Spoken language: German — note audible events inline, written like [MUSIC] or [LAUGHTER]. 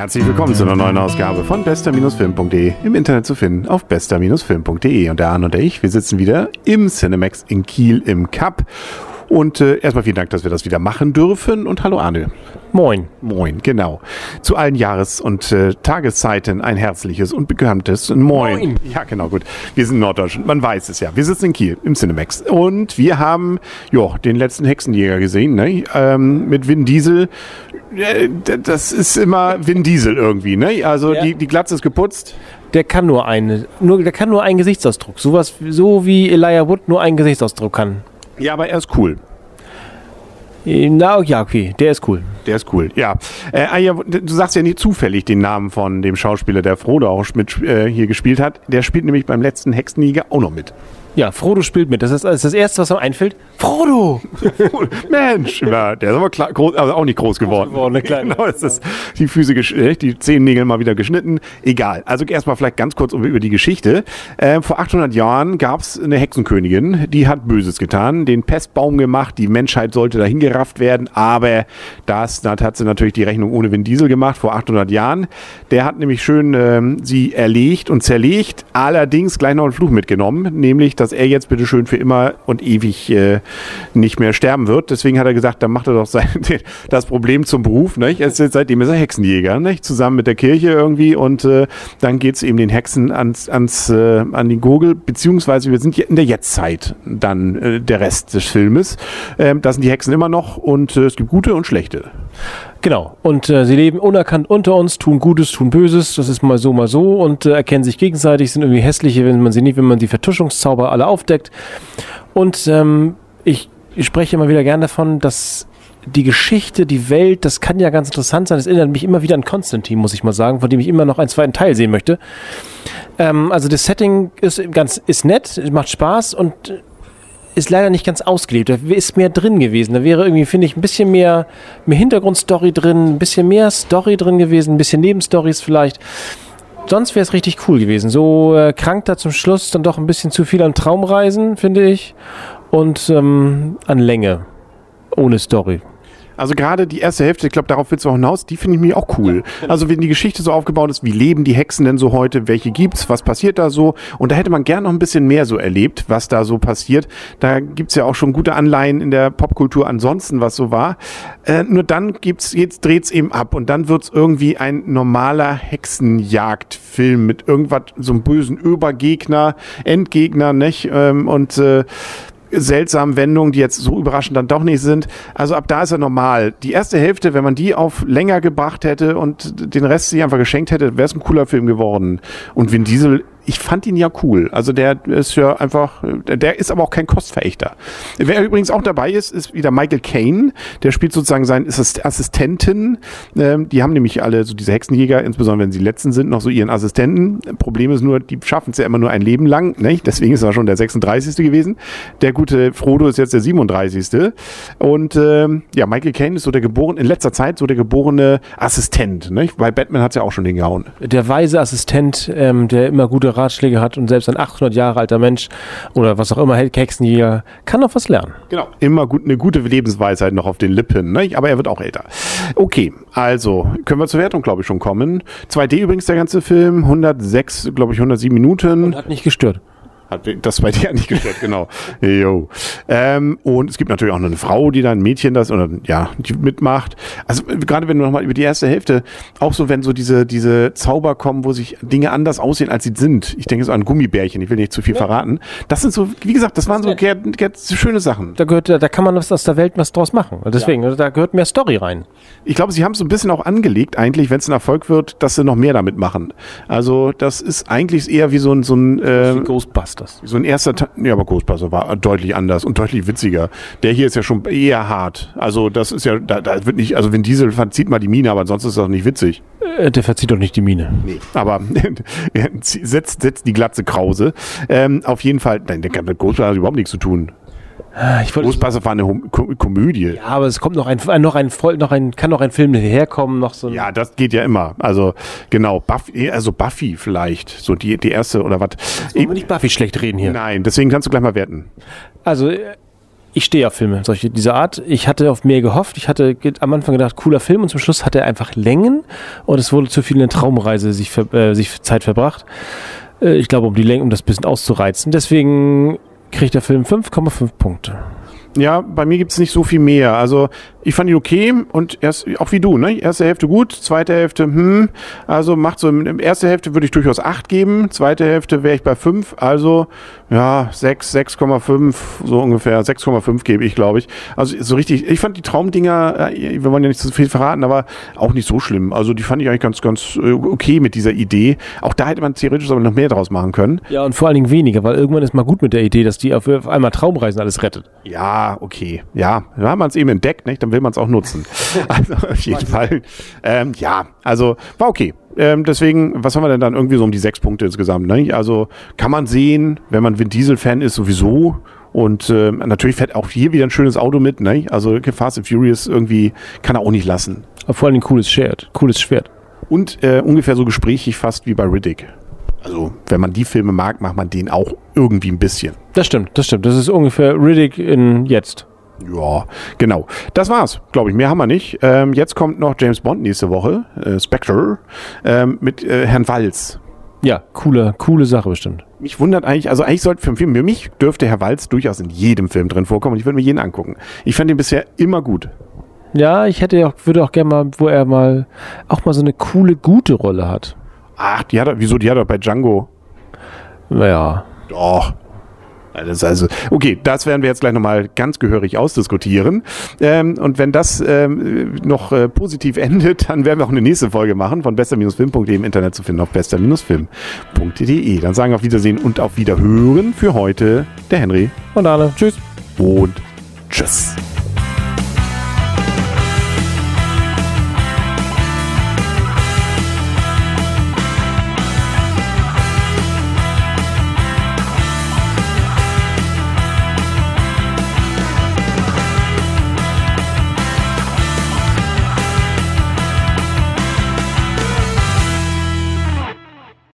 Herzlich willkommen zu einer neuen Ausgabe von bester-film.de im Internet zu finden auf bester-film.de. Und der Arne und ich, wir sitzen wieder im Cinemax in Kiel im Cup. Und äh, erstmal vielen Dank, dass wir das wieder machen dürfen. Und hallo Arne. Moin. Moin, genau. Zu allen Jahres- und äh, Tageszeiten ein herzliches und bekanntes Moin. Moin. Ja, genau, gut. Wir sind in Norddeutschland, man weiß es ja. Wir sitzen in Kiel im Cinemax. Und wir haben, ja, den letzten Hexenjäger gesehen, ne? Ähm, mit Vin Diesel. Das ist immer Vin Diesel irgendwie, ne? Also Ja. die, die Glatze ist geputzt. Der kann nur eine, nur, der kann nur einen Gesichtsausdruck. Sowas, so wie Elijah Wood nur einen Gesichtsausdruck kann. Ja, aber er ist cool. Äh, Na, ja, okay, der ist cool. Der ist cool, ja. Äh. Du sagst ja nicht zufällig den Namen von dem Schauspieler, der Frodo auch mit äh, hier gespielt hat. Der spielt nämlich beim letzten Hexenjäger auch noch mit. Ja, Frodo spielt mit. Das ist, das ist das Erste, was einem einfällt. Frodo! [LAUGHS] Mensch, ja, der ist aber klar, groß, also auch nicht groß geworden. geworden, ne, klein. genau, ist die Füße, äh, die Zehennägel mal wieder geschnitten. Egal. Also erstmal vielleicht ganz kurz über die Geschichte. Äh, vor 800 Jahren gab es eine Hexenkönigin, die hat Böses getan, den Pestbaum gemacht, die Menschheit sollte dahin gerafft werden, aber das, da hat sie natürlich die Rechnung ohne Vin Diesel gemacht, vor 800 Jahren. Der hat nämlich schön ähm, sie erlegt und zerlegt, allerdings gleich noch einen Fluch mitgenommen, nämlich, dass er jetzt bitte schön für immer und ewig äh, nicht mehr sterben wird. Deswegen hat er gesagt, dann macht er doch sein, [LAUGHS] das Problem zum Beruf. Nicht? Ist, seitdem ist er Hexenjäger, nicht? zusammen mit der Kirche irgendwie. Und äh, dann geht es eben den Hexen ans, ans, äh, an die Gurgel, beziehungsweise wir sind in der Jetztzeit dann äh, der Rest des Filmes. Ähm, da sind die Hexen immer noch und äh, es gibt gute und schlechte. Genau. Und äh, sie leben unerkannt unter uns, tun Gutes, tun Böses. Das ist mal so, mal so und äh, erkennen sich gegenseitig, sind irgendwie hässliche, wenn man sie nicht, wenn man die Vertuschungszauber alle aufdeckt. Und ähm, ich, ich spreche immer wieder gern davon, dass die Geschichte, die Welt, das kann ja ganz interessant sein. Das erinnert mich immer wieder an Konstantin, muss ich mal sagen, von dem ich immer noch einen zweiten Teil sehen möchte. Ähm, also das Setting ist ganz ist nett, macht Spaß und ist leider nicht ganz ausgelebt. Da ist mehr drin gewesen. Da wäre irgendwie, finde ich, ein bisschen mehr, mehr Hintergrundstory drin, ein bisschen mehr Story drin gewesen, ein bisschen Nebenstories vielleicht. Sonst wäre es richtig cool gewesen. So äh, krankt da zum Schluss dann doch ein bisschen zu viel an Traumreisen, finde ich. Und ähm, an Länge. Ohne Story. Also gerade die erste Hälfte, ich glaube, darauf willst du auch hinaus, die finde ich mir auch cool. Also wenn die Geschichte so aufgebaut ist, wie leben die Hexen denn so heute, welche gibt's, was passiert da so? Und da hätte man gern noch ein bisschen mehr so erlebt, was da so passiert. Da gibt's ja auch schon gute Anleihen in der Popkultur ansonsten, was so war. Äh, nur dann gibt's, jetzt dreht's eben ab und dann wird's irgendwie ein normaler Hexenjagdfilm mit irgendwas, so einem bösen Übergegner, Endgegner, nicht? Ähm, und äh, seltsamen Wendungen, die jetzt so überraschend dann doch nicht sind. Also ab da ist er normal. Die erste Hälfte, wenn man die auf länger gebracht hätte und den Rest sich einfach geschenkt hätte, wäre es ein cooler Film geworden. Und Vin Diesel, ich fand ihn ja cool. Also der ist ja einfach, der ist aber auch kein Kostverächter. Wer übrigens auch dabei ist, ist wieder Michael Caine. Der spielt sozusagen seinen Assist- Assistenten. Ähm, die haben nämlich alle so diese Hexenjäger, insbesondere wenn sie letzten sind, noch so ihren Assistenten. Problem ist nur, die schaffen es ja immer nur ein Leben lang. Nicht? Deswegen ist er schon der 36. gewesen. Der gute Frodo ist jetzt der 37. Und ähm, ja, Michael Caine ist so der geborene, in letzter Zeit so der geborene Assistent. Nicht? Bei Batman hat es ja auch schon den gehauen. Der weise Assistent, ähm, der immer gute Ratschläge hat und selbst ein 800 Jahre alter Mensch oder was auch immer, Hexenjäger, kann noch was lernen. Genau. Immer gut, eine gute Lebensweisheit noch auf den Lippen, ne? aber er wird auch älter. Okay, also können wir zur Wertung, glaube ich, schon kommen. 2D übrigens der ganze Film, 106, glaube ich, 107 Minuten. Und hat nicht gestört. Hat das bei dir [LAUGHS] nicht gestört, genau. Jo. Ähm, und es gibt natürlich auch noch eine Frau, die da ein Mädchen das oder ja, die mitmacht. Also gerade wenn du nochmal über die erste Hälfte, auch so wenn so diese, diese Zauber kommen, wo sich Dinge anders aussehen, als sie sind. Ich denke so an Gummibärchen, ich will nicht zu viel verraten. Das sind so, wie gesagt, das waren so ger- ger- schöne Sachen. Da gehört, da kann man was aus der Welt was draus machen. Deswegen, also da gehört mehr Story rein. Ich glaube, sie haben es so ein bisschen auch angelegt, eigentlich, wenn es ein Erfolg wird, dass sie noch mehr damit machen. Also das ist eigentlich eher wie so ein, so ein äh, Ghostbusters. So ein erster Teil, ja, aber Ghostbuster war deutlich anders und deutlich witziger. Der hier ist ja schon eher hart. Also das ist ja, da, da wird nicht, also wenn Diesel verzieht mal die Mine, aber sonst ist das nicht witzig. Äh, der verzieht doch nicht die Mine. Nee. Aber [LAUGHS] setzt, setzt die Glatze Krause. Ähm, auf jeden Fall, nein, der mit Ghostbuster hat überhaupt nichts zu tun. Ah, Ich wollte, Ghostbuster war eine Hom Ko Komödie. ja, aber es kommt noch ein, noch ein, noch ein, kann noch ein Film herkommen, noch so Ja, das geht ja immer. Also genau, Buffy, also Buffy vielleicht, so die die erste oder was. wollen wir nicht Buffy schlecht reden hier. Nein, deswegen kannst du gleich mal werten. Also, äh, ich stehe auf Filme, solche dieser Art. Ich hatte auf mehr gehofft. Ich hatte am Anfang gedacht, cooler Film und zum Schluss hat er einfach Längen und es wurde zu viel eine Traumreise sich, äh, sich Zeit verbracht. Äh, ich glaube, um die Länge, um das bisschen auszureizen. Deswegen kriegt der Film 5,5 Punkte. Ja, bei mir gibt es nicht so viel mehr. Also ich fand ihn okay und erst, auch wie du, ne? Erste Hälfte gut, zweite Hälfte, hm, also macht so, in der ersten Hälfte würde ich durchaus 8 geben, zweite Hälfte wäre ich bei 5, also ja, 6, 6,5, so ungefähr, 6,5 gebe ich, glaube ich. Also so richtig, ich fand die Traumdinger, äh, wir wollen ja nicht so viel verraten, aber auch nicht so schlimm. Also die fand ich eigentlich ganz, ganz äh, okay mit dieser Idee. Auch da hätte man theoretisch aber noch mehr draus machen können. Ja, und vor allen Dingen weniger, weil irgendwann ist mal gut mit der Idee, dass die auf, einmal Traumreisen alles rettet. Ja, okay. Ja, da haben wir es eben entdeckt, nicht? Dann will man es auch nutzen. [LAUGHS] Also auf jeden Fall. Ähm, ja, also war okay. Ähm, deswegen, was haben wir denn dann irgendwie so um die sechs Punkte insgesamt? Ne? Also kann man sehen, wenn man Vin Diesel-Fan ist, sowieso. Und äh, natürlich fährt auch hier wieder ein schönes Auto mit. Ne? Also Fast and Furious irgendwie kann er auch nicht lassen. Aber vor allem ein cooles Schwert. Cooles Schwert. Und äh, ungefähr so gesprächig fast wie bei Riddick. Also, wenn man die Filme mag, macht man den auch irgendwie ein bisschen. Das stimmt, das stimmt. Das ist ungefähr Riddick in jetzt. Ja, genau. Das war's, glaube ich. Mehr haben wir nicht. Ähm, jetzt kommt noch James Bond nächste Woche, äh, Spectre, ähm, mit äh, Herrn Walz. Ja, coole, coole Sache bestimmt. Mich wundert eigentlich, also eigentlich sollte für einen Film, für mich dürfte Herr Walz durchaus in jedem Film drin vorkommen und ich würde mir jeden angucken. Ich fand ihn bisher immer gut. Ja, ich hätte auch, würde auch gerne mal, wo er mal auch mal so eine coole, gute Rolle hat. Ach, die hat er, wieso? Die hat er bei Django. Naja. Doch. Das also, okay, das werden wir jetzt gleich nochmal ganz gehörig ausdiskutieren. Ähm, und wenn das ähm, noch äh, positiv [LAUGHS] endet, dann werden wir auch eine nächste Folge machen von bester-film.de im Internet zu finden auf bester-film.de. Dann sagen wir auf Wiedersehen und auf Wiederhören für heute der Henry. Und alle. Tschüss. Und tschüss.